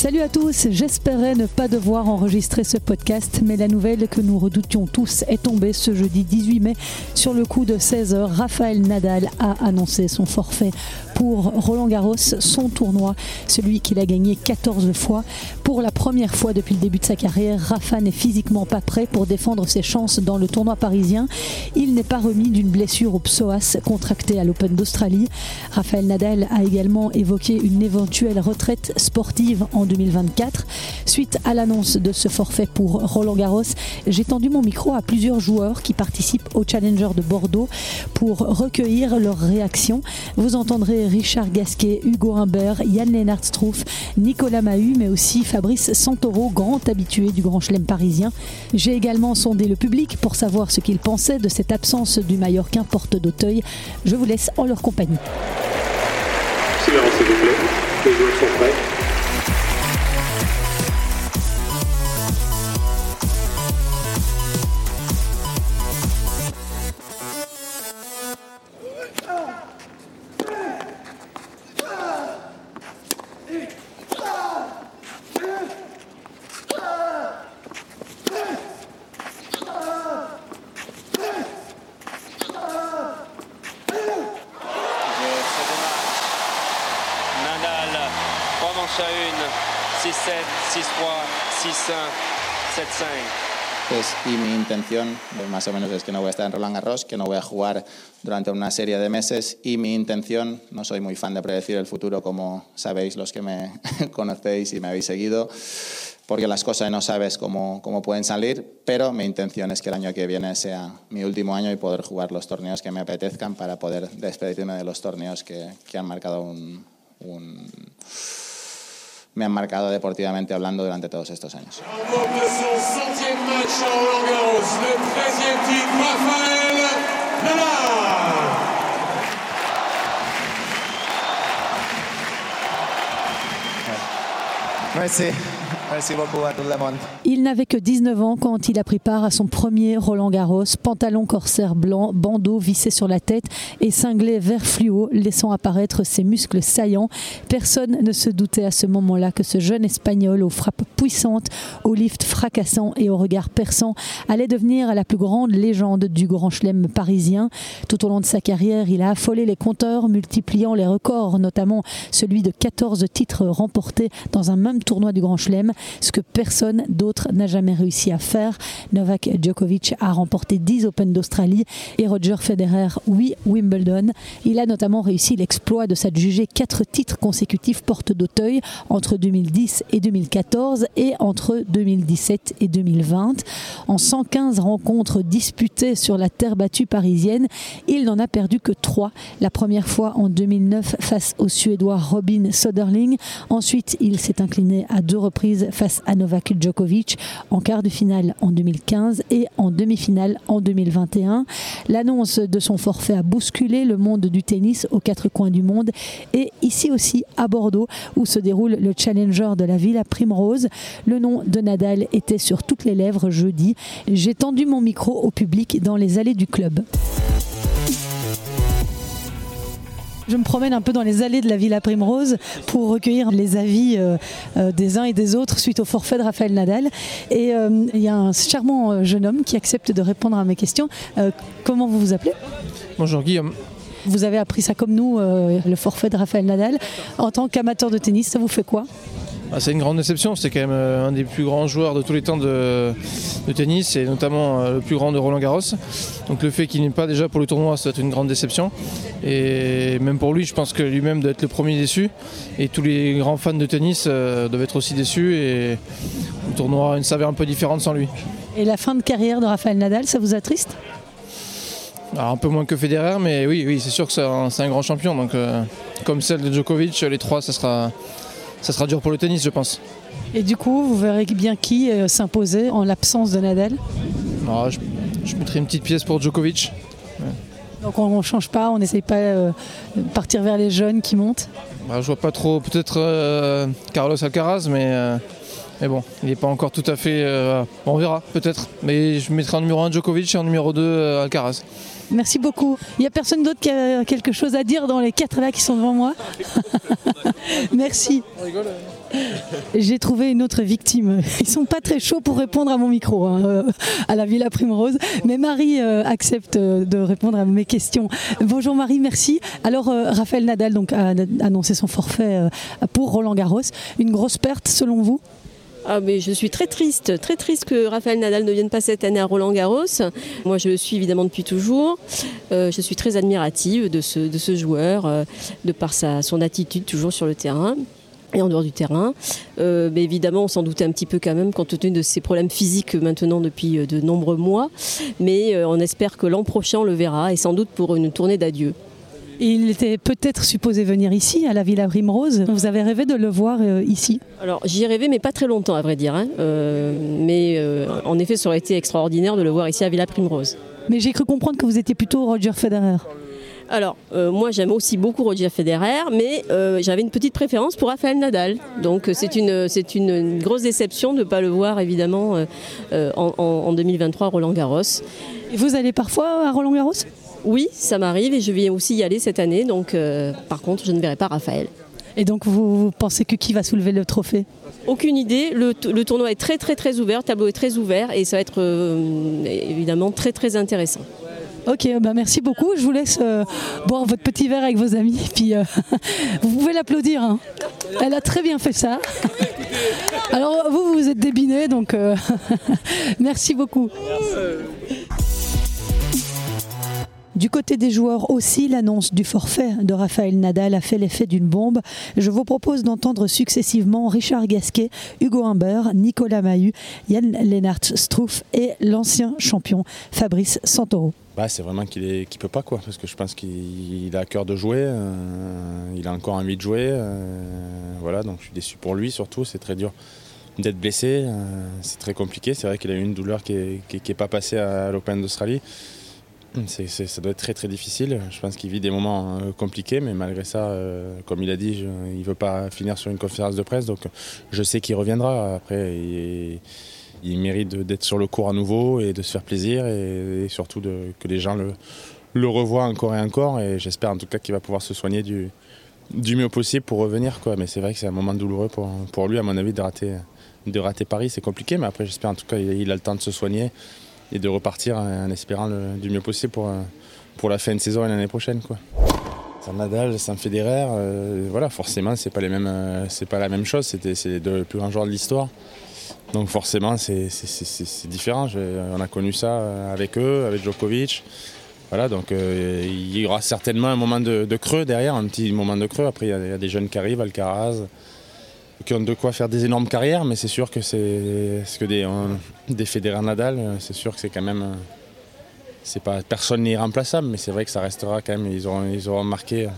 Salut à tous, j'espérais ne pas devoir enregistrer ce podcast, mais la nouvelle que nous redoutions tous est tombée ce jeudi 18 mai. Sur le coup de 16h, Raphaël Nadal a annoncé son forfait pour Roland Garros, son tournoi, celui qu'il a gagné 14 fois. Pour la première fois depuis le début de sa carrière, Rafa n'est physiquement pas prêt pour défendre ses chances dans le tournoi parisien. Il n'est pas remis d'une blessure au psoas contractée à l'Open d'Australie. Raphaël Nadal a également évoqué une éventuelle retraite sportive en 2024. Suite à l'annonce de ce forfait pour Roland Garros, j'ai tendu mon micro à plusieurs joueurs qui participent au Challenger de Bordeaux pour recueillir leurs réactions. Vous entendrez Richard Gasquet, Hugo Humbert, Yann Lennart Struff, Nicolas Mahut, mais aussi Fabrice Santoro, grand habitué du Grand Chelem parisien. J'ai également sondé le public pour savoir ce qu'il pensait de cette absence du Mallorquin porte d'Auteuil. Je vous laisse en leur compagnie. Les joueurs sont prêts. Manches a une, 6-7, 6-3, 6-1, 7-5. Pues, y mi intención, más o menos, es que no voy a estar en Roland Garros, que no voy a jugar durante una serie de meses. Y mi intención, no soy muy fan de predecir el futuro, como sabéis los que me conocéis y me habéis seguido, porque las cosas no sabes cómo, cómo pueden salir, pero mi intención es que el año que viene sea mi último año y poder jugar los torneos que me apetezcan para poder despedirme de los torneos que, que han marcado un, un me han marcado deportivamente hablando durante todos estos años. Merci. Merci beaucoup à tout le monde. Il n'avait que 19 ans quand il a pris part à son premier Roland Garros, pantalon corsaire blanc, bandeau vissé sur la tête et cinglé vert fluo, laissant apparaître ses muscles saillants. Personne ne se doutait à ce moment-là que ce jeune Espagnol aux frappes puissantes, au lift fracassant et au regard perçant allait devenir la plus grande légende du Grand Chelem parisien. Tout au long de sa carrière, il a affolé les compteurs, multipliant les records, notamment celui de 14 titres remportés dans un même tournoi du Grand Chelem ce que personne d'autre n'a jamais réussi à faire. Novak Djokovic a remporté 10 Open d'Australie et Roger Federer 8 Wimbledon. Il a notamment réussi l'exploit de s'adjuger 4 titres consécutifs porte d'Auteuil entre 2010 et 2014 et entre 2017 et 2020. En 115 rencontres disputées sur la terre battue parisienne, il n'en a perdu que 3. La première fois en 2009 face au Suédois Robin Soderling. Ensuite, il s'est incliné à deux reprises face à Novak Djokovic en quart de finale en 2015 et en demi-finale en 2021. L'annonce de son forfait a bousculé le monde du tennis aux quatre coins du monde et ici aussi à Bordeaux où se déroule le Challenger de la Villa Primrose. Le nom de Nadal était sur toutes les lèvres jeudi. J'ai tendu mon micro au public dans les allées du club je me promène un peu dans les allées de la Villa Primrose pour recueillir les avis euh, euh, des uns et des autres suite au forfait de Raphaël Nadal. Et euh, il y a un charmant jeune homme qui accepte de répondre à mes questions. comment vous vous appelez? Bonjour Guillaume. Vous avez appris ça comme nous, le forfait de Raphaël Nadal. En tant qu'amateur de tennis, ça vous fait quoi? Ah, c'est une grande déception. C'est quand même euh, un des plus grands joueurs de tous les temps de, tennis et notamment euh, le plus grand de Roland Garros. Donc le fait qu'il n'est pas déjà pour le tournoi, c'est une grande déception. Et même pour lui, je pense que lui-même doit être le premier déçu. Et tous les grands fans de tennis euh, doivent être aussi déçus. Et le tournoi a une saveur un peu différente sans lui. Et la fin de carrière de Raphaël Nadal, ça vous attriste? Un peu moins que Federer, mais oui, oui c'est sûr que c'est un, grand champion. Donc, comme celle de Djokovic, les trois, ça sera, ça sera dur pour le tennis, je pense. Et du coup, vous verrez bien qui euh, s'imposer en l'absence de Nadal ah, je, mettrai une petite pièce pour Djokovic. Donc on ne change pas, on n'essaye pas euh, de partir vers les jeunes qui montent bah, Je vois pas trop, peut-être euh, Carlos Alcaraz, mais Mais bon, il n'est pas encore tout à fait. on verra, peut-être. Mais je mettrai en numéro 1 Djokovic et en numéro 2 euh, Alcaraz. Merci beaucoup. Il n'y a personne d'autre qui a quelque chose à dire dans les quatre là qui sont devant moi? Merci. J'ai trouvé une autre victime. Ils sont pas très chauds pour répondre à mon micro, hein, euh, à la Villa Primrose. Mais Marie euh, accepte euh, de répondre à mes questions. Bonjour Marie, merci. Alors Raphaël Nadal donc, a annoncé son forfait pour Roland Garros. Une grosse perte selon vous? Ah mais je suis très triste, très triste que Raphaël Nadal ne vienne pas cette année à Roland Garros. Moi je le suis évidemment depuis toujours. Euh, je suis très admirative de ce, joueur, euh, de par sa, son attitude toujours sur le terrain et en dehors du terrain. Euh, mais évidemment, on s'en doutait un petit peu quand même, compte tenu de ses problèmes physiques maintenant depuis de nombreux mois. Mais on espère que l'an prochain, on le verra, et sans doute pour une tournée d'adieu. Il était peut-être supposé venir ici, à la Villa Primrose. Vous avez rêvé de le voir euh, ici Alors j'y ai rêvé, mais pas très longtemps à vrai dire. hein. Euh, mais euh, en effet, ça aurait été extraordinaire de le voir ici à Villa Primrose. Mais j'ai cru comprendre que vous étiez plutôt Roger Federer. Alors, euh, moi j'aime aussi beaucoup Roger Federer, mais euh, j'avais une petite préférence pour Rafael Nadal. Donc euh, c'est une, c'est une, une grosse déception de ne pas le voir évidemment en, en- en 2023 à Roland Garros. Et vous allez parfois à Roland Garros? Oui, ça m'arrive et je vais aussi y aller cette année. Donc euh, par contre, je ne verrai pas Raphaël. Et donc vous, vous pensez que qui va soulever le trophée? Aucune idée. Le, tournoi est très très très ouvert, le tableau est très ouvert et ça va être euh, évidemment très très intéressant. Ok, bah merci beaucoup. Je vous laisse euh, boire votre petit verre avec vos amis. Puis euh, vous pouvez l'applaudir. hein. Elle a très bien fait ça. Alors vous, vous êtes débiné, donc euh, merci beaucoup. Du côté des joueurs aussi, l'annonce du forfait de Raphaël Nadal a fait l'effet d'une bombe. Je vous propose d'entendre successivement Richard Gasquet, Hugo Humbert, Nicolas Mahut, Yann Lennart Struff et l'ancien champion Fabrice Santoro. Bah, c'est vraiment qu'il qu'il peut pas quoi parce que je pense qu'il il a à cœur de jouer euh, il a encore envie de jouer euh, voilà donc je suis déçu pour lui surtout c'est très dur d'être blessé euh, c'est très compliqué c'est vrai qu'il a eu une douleur qui est, qui est- qui est pas passée à, l'Open d'Australie ça doit être très très difficile je pense qu'il vit des moments euh, compliqués mais malgré ça euh, comme il a dit il veut pas finir sur une conférence de presse donc je sais qu'il reviendra après il- mérite d'être sur le cours à nouveau et de se faire plaisir et, surtout que les gens le, revoient encore et encore. Et j'espère en tout cas qu'il va pouvoir se soigner du, mieux possible pour revenir. Mais c'est vrai que c'est un moment douloureux pour, pour lui, à mon avis, de rater, de rater Paris. C'est compliqué, mais après, j'espère en tout cas qu'il il a le temps de se soigner et de repartir en espérant le, du mieux possible pour, euh, pour la fin de saison et l'année prochaine. Quoi. Sans Nadal, sans Federer, euh, voilà, forcément, c'est pas euh, pas la même chose. C'est les deux plus grands joueurs de l'histoire. Donc forcément, c'est différent. On a connu ça avec eux, avec Djokovic. Voilà, donc il y aura certainement un moment de, creux derrière, un petit moment de creux. Après, il y, il y a des jeunes qui arrivent, Alcaraz, qui ont de quoi faire des énormes carrières, mais c'est sûr que c'est ce que des, euh, des Nadal, c'est sûr que c'est quand même. euh, c'est pas personne n'est irremplaçable, mais c'est vrai que ça restera quand même. Ils auront, ils auront marqué euh,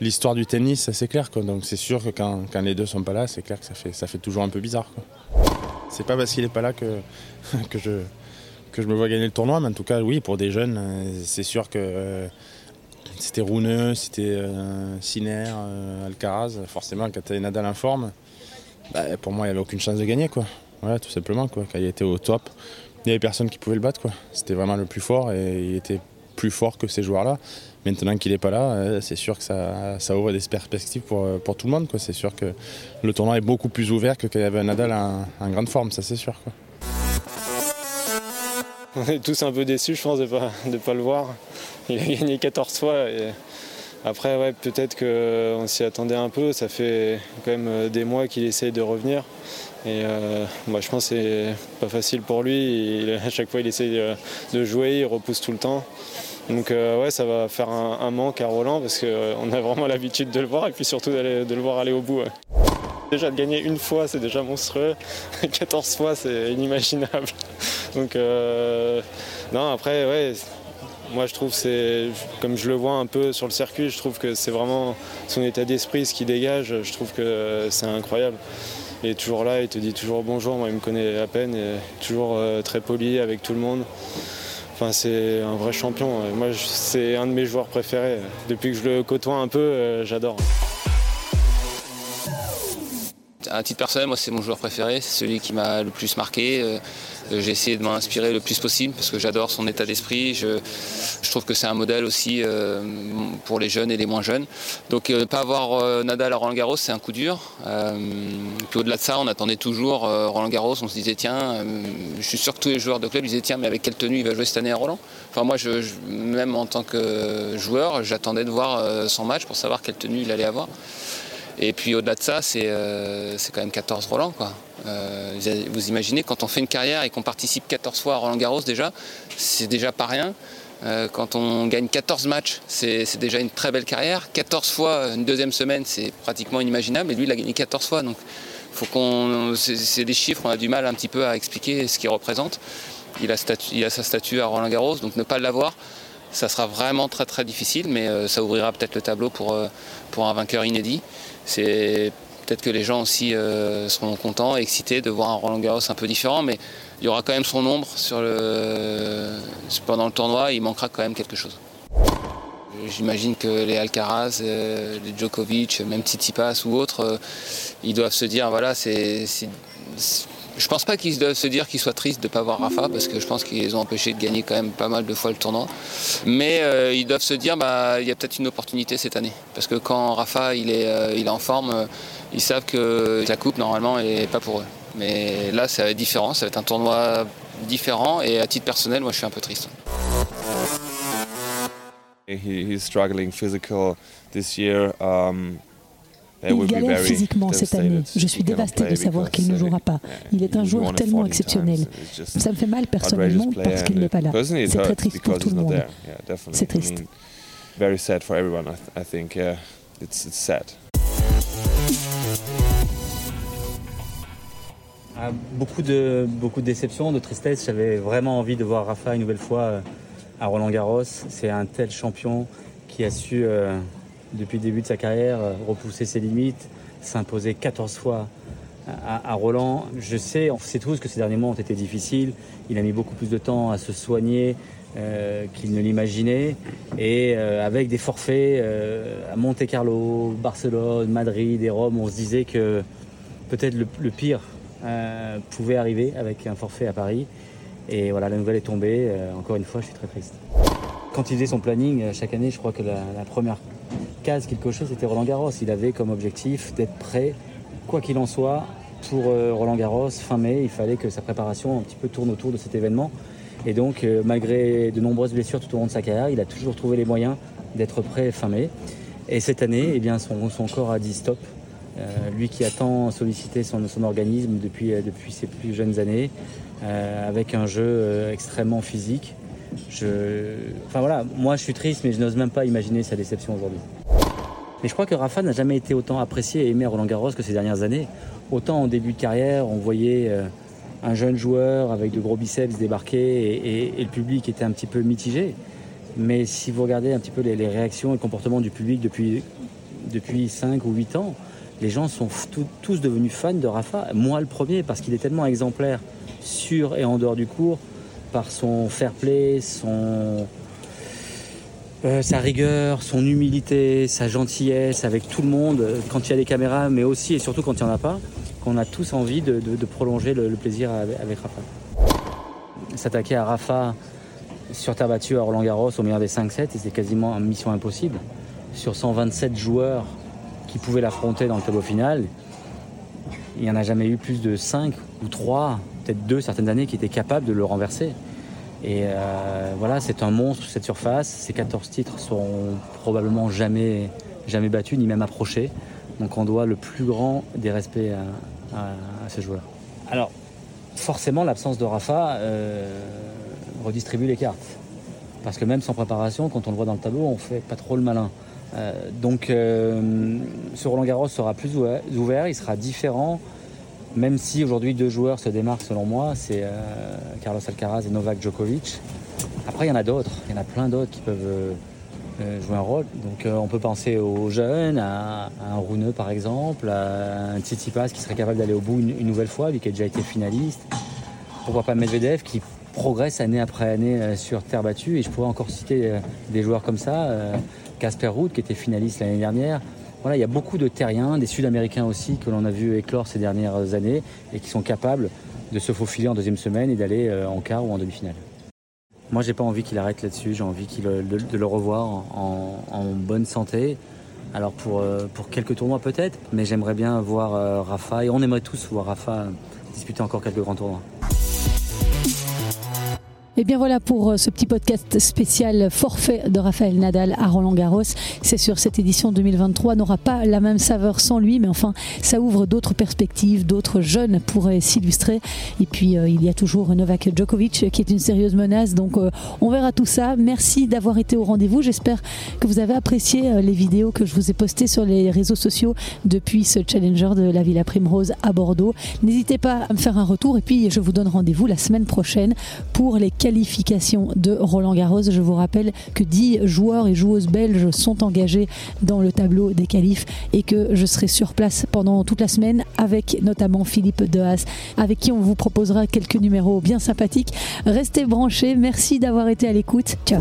l'histoire du tennis, c'est clair. Quoi. Donc c'est sûr que quand, quand les deux sont pas là, c'est clair que ça fait, ça fait toujours un peu bizarre. C'est pas parce qu'il est pas là que, que, je, que je me vois gagner le tournoi, mais en tout cas, oui, pour des jeunes, euh, c'est sûr que c'était Rouneux, c'était euh, Sinner, euh, Alcaraz. Forcément, quand Nadal en forme, bah, pour moi, il n'y avait aucune chance de gagner. Quoi. Voilà, tout simplement. Quoi. Quand il était au top, il n'y avait personne qui pouvait le battre. C'était vraiment le plus fort et il était plus fort que ces joueurs-là. Maintenant qu'il n'est pas là, euh, c'est sûr que ça, ouvre des perspectives pour, pour tout le monde. C'est sûr que le tournoi est beaucoup plus ouvert que quand il y avait Nadal en, grande forme, ça c'est sûr. On est tous un peu déçus, je pense, de ne pas, de pas le voir. Il a gagné 14 fois. Et après, ouais, peut-être qu'on s'y attendait un peu. Ça fait quand même euh, des mois qu'il essaye de revenir. Et euh, bah, je pense que c'est pas facile pour lui. À chaque fois, il essaye de, jouer, il repousse tout le temps. Donc euh, ouais, ça va faire un, manque à Roland parce qu'on a vraiment l'habitude de le voir et puis surtout de le voir aller au bout. Déjà de gagner une fois, c'est déjà monstrueux. 14 fois, c'est inimaginable. Donc euh, non, après, ouais, moi je trouve c'est comme je le vois un peu sur le circuit, je trouve que c'est vraiment son état d'esprit, ce qui dégage. Je trouve que c'est incroyable. Il est toujours là, il te dit toujours bonjour. Moi, il me connaît à peine, et toujours euh, très poli avec tout le monde. Enfin, c'est un vrai champion. Moi, c'est un de mes joueurs préférés. Depuis que je le côtoie un peu, euh, j'adore. À titre personnel, moi c'est mon joueur préféré, c'est celui qui m'a le plus marqué. Euh, j'ai essayé de m'inspirer le plus possible parce que j'adore son état d'esprit. Je, trouve que c'est un modèle aussi euh, pour les jeunes et les moins jeunes. Donc ne pas avoir Nadal à Roland Garros, c'est un coup dur. puis au-delà de ça, on attendait toujours Roland Garros. On se disait tiens, je suis sûr que tous les joueurs de club disaient tiens, mais avec quelle tenue il va jouer cette année à Roland? Enfin moi, même en tant que joueur, j'attendais de voir son match pour savoir quelle tenue il allait avoir. Et puis au-delà de ça, c'est euh, quand même 14 Roland. Quoi. Euh, vous imaginez, quand on fait une carrière et qu'on participe 14 fois à Roland Garros déjà, c'est déjà pas rien. Euh, quand on gagne 14 matchs, c'est déjà une très belle carrière. 14 fois une deuxième semaine, c'est pratiquement inimaginable. Et lui, il a gagné 14 fois. Donc faut qu'on, c'est des chiffres, on a du mal un petit peu à expliquer ce qu'il représente. Il a, il a sa statue à Roland Garros, donc ne pas l'avoir, ça sera vraiment très très difficile, mais ça ouvrira peut-être le tableau pour, pour un vainqueur inédit c'est peut-être que les gens aussi euh, seront contents et excités de voir un Roland Garros un peu différent, mais il y aura quand même son ombre sur pendant le tournoi, il manquera quand même quelque chose. J'imagine que les Alcaraz, euh, les Djokovic, même Tsitsipas ou autres, euh, ils doivent se dire voilà, c'est je pense pas qu'ils doivent se dire qu'ils soient tristes de ne pas voir Rafa, parce que je pense qu'ils les ont empêchés de gagner quand même pas mal de fois le tournoi. Mais euh, ils doivent se dire bah il y a peut-être une opportunité cette année. Parce que quand Rafa il est, euh, il est en forme, euh, ils savent que la coupe normalement n'est pas pour eux. Mais là ça va être différent, ça va être un tournoi différent et à titre personnel moi je suis un peu triste. Il galère physiquement cette année. Je suis dévasté de savoir qu'il ne jouera pas. Il est un joueur tellement exceptionnel. Ça me fait mal personnellement parce qu'il n'est pas là. C'est très triste pour tout le monde. C'est triste. beaucoup de beaucoup de déception, de tristesse. J'avais vraiment envie de voir Rafa une nouvelle fois euh, à Roland Garros. C'est un tel champion qui a su euh, depuis le début de sa carrière, euh, repousser ses limites, s'imposer 14 fois à, Roland. Je sais, on sait tous que ces derniers mois ont été difficiles. Il a mis beaucoup plus de temps à se soigner euh, qu'il ne l'imaginait. Et euh, avec des forfaits à Monte Carlo, Barcelone, Madrid et Rome, on se disait que peut-être le, pire pouvait arriver avec un forfait à Paris. Et voilà, la nouvelle est tombée. encore une fois, je suis très triste. Quand il faisait son planning, chaque année, je crois que la première case quelque chose, c'était Roland Garros. Il avait comme objectif d'être prêt, quoi qu'il en soit, pour euh, Roland Garros fin mai. Il fallait que sa préparation un petit peu tourne autour de cet événement. Et donc, euh, malgré de nombreuses blessures tout au long de sa carrière, il a toujours trouvé les moyens d'être prêt fin mai. Et cette année, eh bien, son, corps a dit stop. Euh, lui qui a tant sollicité son, organisme depuis, depuis ses plus jeunes années, avec un jeu extrêmement physique. Enfin voilà, moi je suis triste, mais je n'ose même pas imaginer sa déception aujourd'hui. Mais je crois que Rafa n'a jamais été autant apprécié et aimé à Roland Garros que ces dernières années. Autant en début de carrière, on voyait euh, un jeune joueur avec de gros biceps débarquer et, le public était un petit peu mitigé. Mais si vous regardez un petit peu les, réactions et le comportement du public depuis, depuis 5 ou 8 ans, les gens sont tous devenus fans de Rafa. Moi le premier, parce qu'il est tellement exemplaire sur et en dehors du cours, par son fair play, son, euh, sa rigueur, son humilité, sa gentillesse avec tout le monde, euh, quand il y a des caméras, mais aussi et surtout quand il n'y en a pas, qu'on a tous envie de, prolonger le, plaisir avec, Rafa. S'attaquer à Rafa sur terre battue à Roland Garros au meilleur des 5-7, c'était quasiment une mission impossible. Sur 127 joueurs qui pouvaient l'affronter dans le tableau final, il n'y en a jamais eu plus de 5 ou 3, peut-être 2 certaines années, qui étaient capables de le renverser. Et euh, voilà, c'est un monstre cette surface. Ces 14 titres seront probablement jamais, jamais battus, ni même approchés. Donc on doit le plus grand des respects à, ce joueur. Alors, forcément, l'absence de Rafa euh, redistribue les cartes. Parce que même sans préparation, quand on le voit dans le tableau, on fait pas trop le malin. Euh, donc, ce Roland Garros sera plus ouvert, il sera différent. Même si aujourd'hui deux joueurs se démarquent selon moi, c'est euh, Carlos Alcaraz et Novak Djokovic. Après, il y en a d'autres, il y en a plein d'autres qui peuvent euh, euh, jouer un rôle. Donc on peut penser aux jeunes, à, un Rouneux par exemple, à un Tsitsipas qui serait capable d'aller au bout une, nouvelle fois, lui qui a déjà été finaliste. Pourquoi pas Medvedev qui progresse année après année sur terre battue. Et je pourrais encore citer des joueurs comme ça. Casper Ruud qui était finaliste l'année dernière. Voilà, il y a beaucoup de terriens, des Sud-Américains aussi, que l'on a vu éclore ces dernières années et qui sont capables de se faufiler en deuxième semaine et d'aller euh, en quart ou en demi-finale. Moi, j'ai pas envie qu'il arrête là-dessus. J'ai envie qu'il, de, le revoir en, bonne santé. Alors pour, euh, pour quelques tournois peut-être, mais j'aimerais bien voir euh, Rafa et on aimerait tous voir Rafa disputer encore quelques grands tournois. Et bien voilà pour euh, ce petit podcast spécial forfait de Raphaël Nadal à Roland Garros. C'est sûr, cette édition 2023 n'aura pas la même saveur sans lui, mais enfin, ça ouvre d'autres perspectives, d'autres jeunes pourraient s'illustrer. Et puis, euh, il y a toujours Novak Djokovic qui est une sérieuse menace. Donc, euh, on verra tout ça. Merci d'avoir été au rendez-vous. J'espère que vous avez apprécié les vidéos que je vous ai postées sur les réseaux sociaux depuis ce Challenger de la Villa Primrose à Bordeaux. N'hésitez pas à me faire un retour et puis je vous donne rendez-vous la semaine prochaine pour les de Roland Garros. Je vous rappelle que 10 joueurs et joueuses belges sont engagés dans le tableau des qualifs et que je serai sur place pendant toute la semaine avec notamment Philippe Dehaas, avec qui on vous proposera quelques numéros bien sympathiques. Restez branchés. Merci d'avoir été à l'écoute. Ciao.